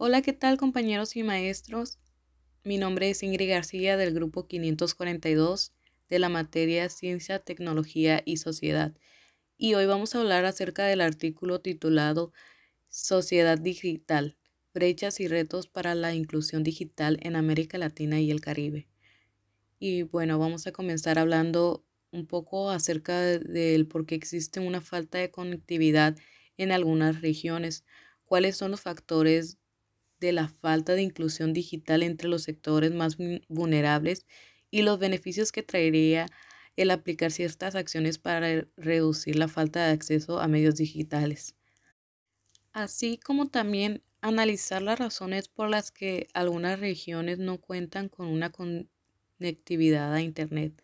Hola, ¿qué tal compañeros y maestros? Mi nombre es Ingrid García del grupo 542 de la materia Ciencia, Tecnología y Sociedad. Y hoy vamos a hablar acerca del artículo titulado Sociedad Digital, brechas y retos para la inclusión digital en América Latina y el Caribe. Y bueno, vamos a comenzar hablando un poco acerca del por qué existe una falta de conectividad en algunas regiones, cuáles son los factores de la falta de inclusión digital entre los sectores más vulnerables y los beneficios que traería el aplicar ciertas acciones para reducir la falta de acceso a medios digitales. Así como también analizar las razones por las que algunas regiones no cuentan con una conectividad a Internet,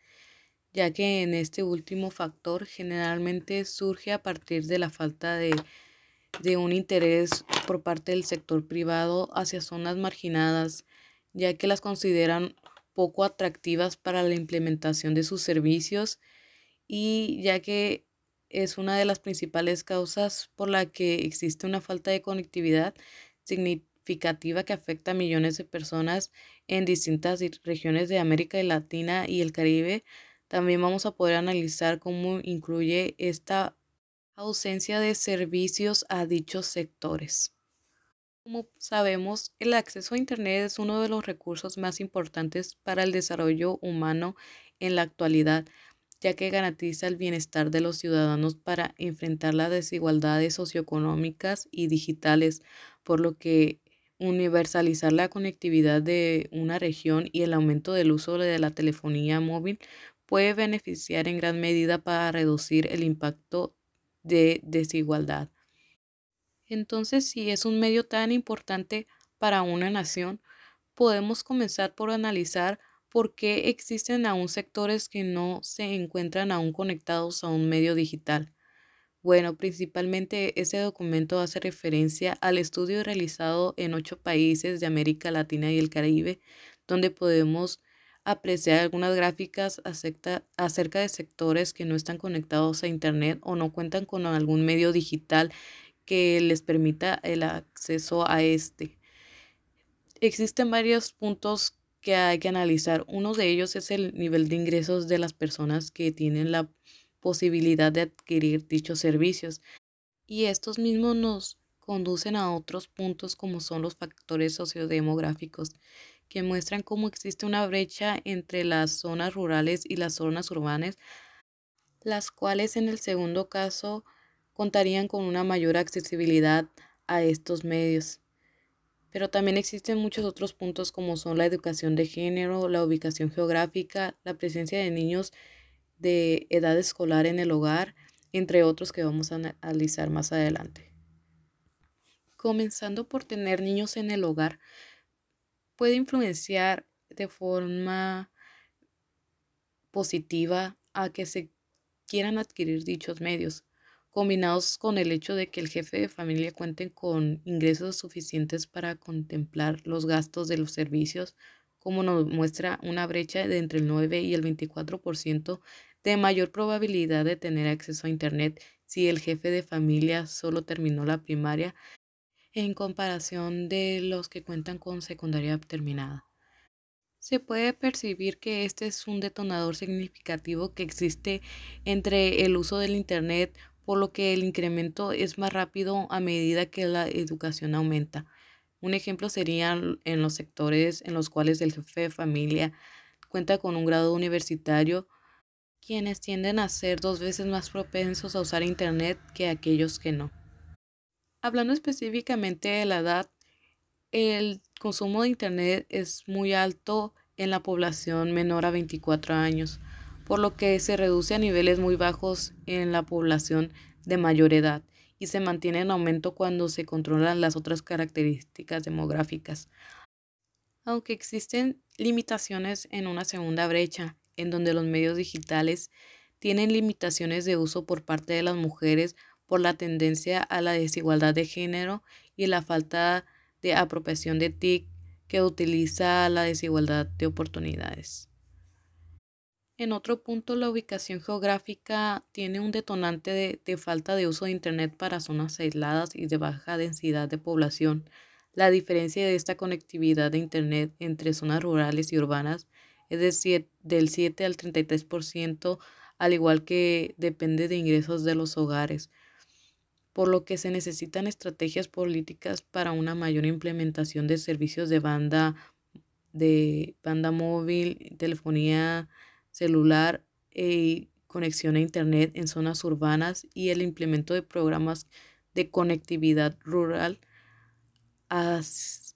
ya que en este último factor generalmente surge a partir de la falta de de un interés por parte del sector privado hacia zonas marginadas, ya que las consideran poco atractivas para la implementación de sus servicios y ya que es una de las principales causas por la que existe una falta de conectividad significativa que afecta a millones de personas en distintas regiones de América Latina y el Caribe. También vamos a poder analizar cómo incluye esta ausencia de servicios a dichos sectores. Como sabemos, el acceso a Internet es uno de los recursos más importantes para el desarrollo humano en la actualidad, ya que garantiza el bienestar de los ciudadanos para enfrentar las desigualdades socioeconómicas y digitales, por lo que universalizar la conectividad de una región y el aumento del uso de la telefonía móvil puede beneficiar en gran medida para reducir el impacto de desigualdad. Entonces, si es un medio tan importante para una nación, podemos comenzar por analizar por qué existen aún sectores que no se encuentran aún conectados a un medio digital. Bueno, principalmente ese documento hace referencia al estudio realizado en ocho países de América Latina y el Caribe, donde podemos apreciar algunas gráficas acerca, de sectores que no están conectados a Internet o no cuentan con algún medio digital que les permita el acceso a este. Existen varios puntos que hay que analizar. Uno de ellos es el nivel de ingresos de las personas que tienen la posibilidad de adquirir dichos servicios. Y estos mismos nos conducen a otros puntos como son los factores sociodemográficos que muestran cómo existe una brecha entre las zonas rurales y las zonas urbanas, las cuales en el segundo caso contarían con una mayor accesibilidad a estos medios. Pero también existen muchos otros puntos como son la educación de género, la ubicación geográfica, la presencia de niños de edad escolar en el hogar, entre otros que vamos a analizar más adelante. Comenzando por tener niños en el hogar, puede influenciar de forma positiva a que se quieran adquirir dichos medios, combinados con el hecho de que el jefe de familia cuente con ingresos suficientes para contemplar los gastos de los servicios, como nos muestra una brecha de entre el 9 y el 24% de mayor probabilidad de tener acceso a Internet si el jefe de familia solo terminó la primaria en comparación de los que cuentan con secundaria terminada. Se puede percibir que este es un detonador significativo que existe entre el uso del Internet, por lo que el incremento es más rápido a medida que la educación aumenta. Un ejemplo sería en los sectores en los cuales el jefe de familia cuenta con un grado universitario, quienes tienden a ser dos veces más propensos a usar Internet que aquellos que no. Hablando específicamente de la edad, el consumo de Internet es muy alto en la población menor a 24 años, por lo que se reduce a niveles muy bajos en la población de mayor edad y se mantiene en aumento cuando se controlan las otras características demográficas. Aunque existen limitaciones en una segunda brecha, en donde los medios digitales tienen limitaciones de uso por parte de las mujeres por la tendencia a la desigualdad de género y la falta de apropiación de TIC que utiliza la desigualdad de oportunidades. En otro punto, la ubicación geográfica tiene un detonante de, de, falta de uso de Internet para zonas aisladas y de baja densidad de población, La diferencia de esta conectividad de Internet entre zonas rurales y urbanas es de del 7 al 33%, al igual que depende de ingresos de los hogares, por lo que se necesitan estrategias políticas para una mayor implementación de servicios de banda de banda móvil, telefonía celular y conexión a internet en zonas urbanas y el implemento de programas de conectividad rural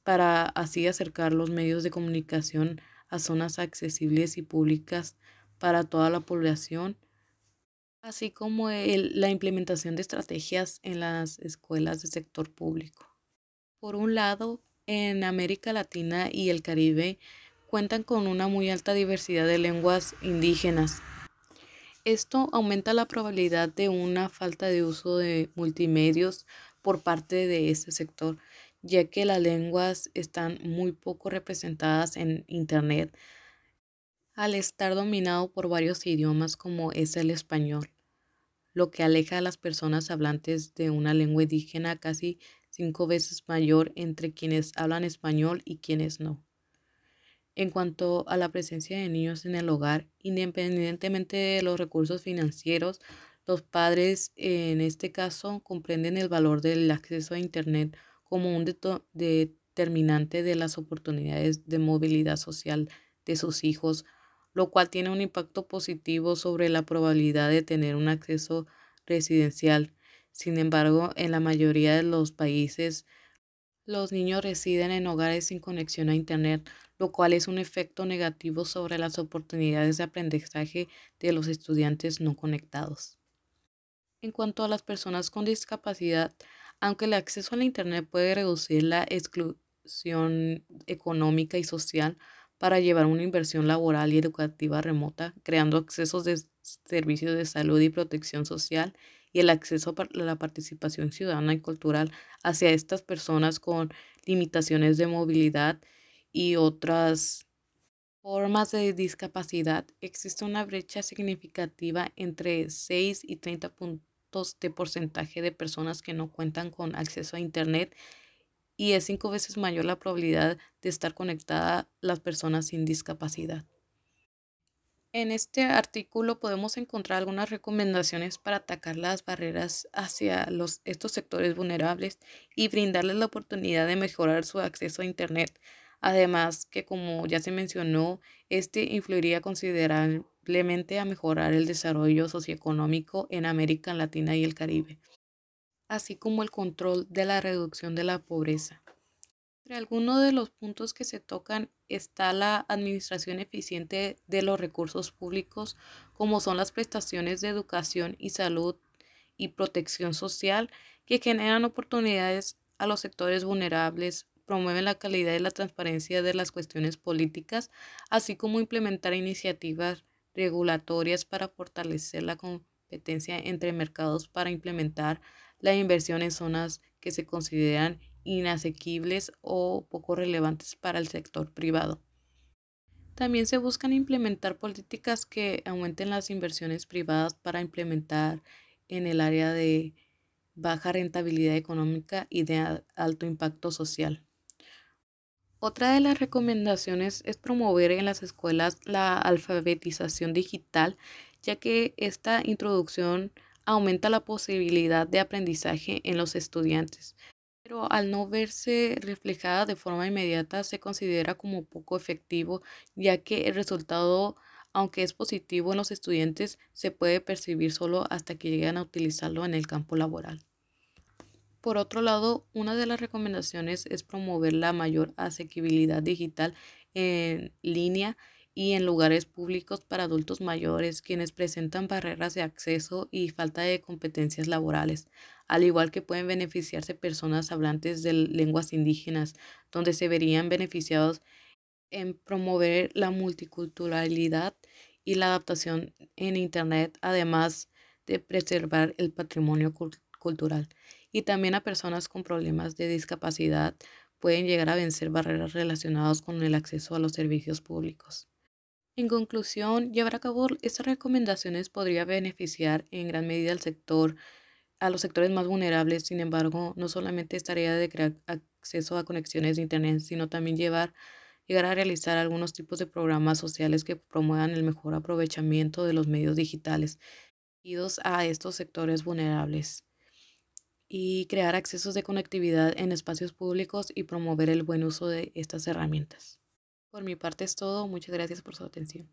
para así acercar los medios de comunicación a zonas accesibles y públicas para toda la población, así como la implementación de estrategias en las escuelas del sector público. Por un lado, en América Latina y el Caribe cuentan con una muy alta diversidad de lenguas indígenas. Esto aumenta la probabilidad de una falta de uso de multimedios por parte de este sector, ya que las lenguas están muy poco representadas en Internet al estar dominado por varios idiomas como es el español, lo que aleja a las personas hablantes de una lengua indígena casi cinco veces mayor entre quienes hablan español y quienes no. En cuanto a la presencia de niños en el hogar, independientemente de los recursos financieros, los padres en este caso comprenden el valor del acceso a Internet como un determinante de las oportunidades de movilidad social de sus hijos, lo cual tiene un impacto positivo sobre la probabilidad de tener un acceso residencial. Sin embargo, en la mayoría de los países, los niños residen en hogares sin conexión a Internet, lo cual es un efecto negativo sobre las oportunidades de aprendizaje de los estudiantes no conectados. En cuanto a las personas con discapacidad, aunque el acceso a la Internet puede reducir la exclusión económica y social para llevar una inversión laboral y educativa remota, creando accesos de servicios de salud y protección social y el acceso a la participación ciudadana y cultural hacia estas personas con limitaciones de movilidad y otras formas de discapacidad, existe una brecha significativa entre 6 y 30 puntos de porcentaje de personas que no cuentan con acceso a Internet y es cinco veces mayor la probabilidad de estar conectada las personas sin discapacidad. En este artículo podemos encontrar algunas recomendaciones para atacar las barreras hacia los, estos sectores vulnerables y brindarles la oportunidad de mejorar su acceso a Internet. Además que, como ya se mencionó, este influiría considerablemente a mejorar el desarrollo socioeconómico en América Latina y el Caribe, así como el control de la reducción de la pobreza. Entre algunos de los puntos que se tocan está la administración eficiente de los recursos públicos, como son las prestaciones de educación y salud y protección social, que generan oportunidades a los sectores vulnerables, promueven la calidad y la transparencia de las cuestiones políticas, así como implementar iniciativas regulatorias para fortalecer la competencia entre mercados para implementar la inversión en zonas que se consideran inasequibles o poco relevantes para el sector privado. También se buscan implementar políticas que aumenten las inversiones privadas para implementar en el área de baja rentabilidad económica y de alto impacto social. Otra de las recomendaciones es promover en las escuelas la alfabetización digital, ya que esta introducción aumenta la posibilidad de aprendizaje en los estudiantes, pero al no verse reflejada de forma inmediata se considera como poco efectivo, ya que el resultado, aunque es positivo en los estudiantes, se puede percibir solo hasta que llegan a utilizarlo en el campo laboral. Por otro lado, una de las recomendaciones es promover la mayor asequibilidad digital en línea y en lugares públicos para adultos mayores quienes presentan barreras de acceso y falta de competencias laborales, al igual que pueden beneficiarse personas hablantes de lenguas indígenas, donde se verían beneficiados en promover la multiculturalidad y la adaptación en Internet, además de preservar el patrimonio cultural y también a personas con problemas de discapacidad pueden llegar a vencer barreras relacionadas con el acceso a los servicios públicos. En conclusión, llevar a cabo estas recomendaciones podría beneficiar en gran medida al sector a los sectores más vulnerables. Sin embargo, no solamente es tarea de crear acceso a conexiones de Internet, sino también llevar, llegar a realizar algunos tipos de programas sociales que promuevan el mejor aprovechamiento de los medios digitales a estos sectores vulnerables y crear accesos de conectividad en espacios públicos y promover el buen uso de estas herramientas. Por mi parte es todo. Muchas gracias por su atención.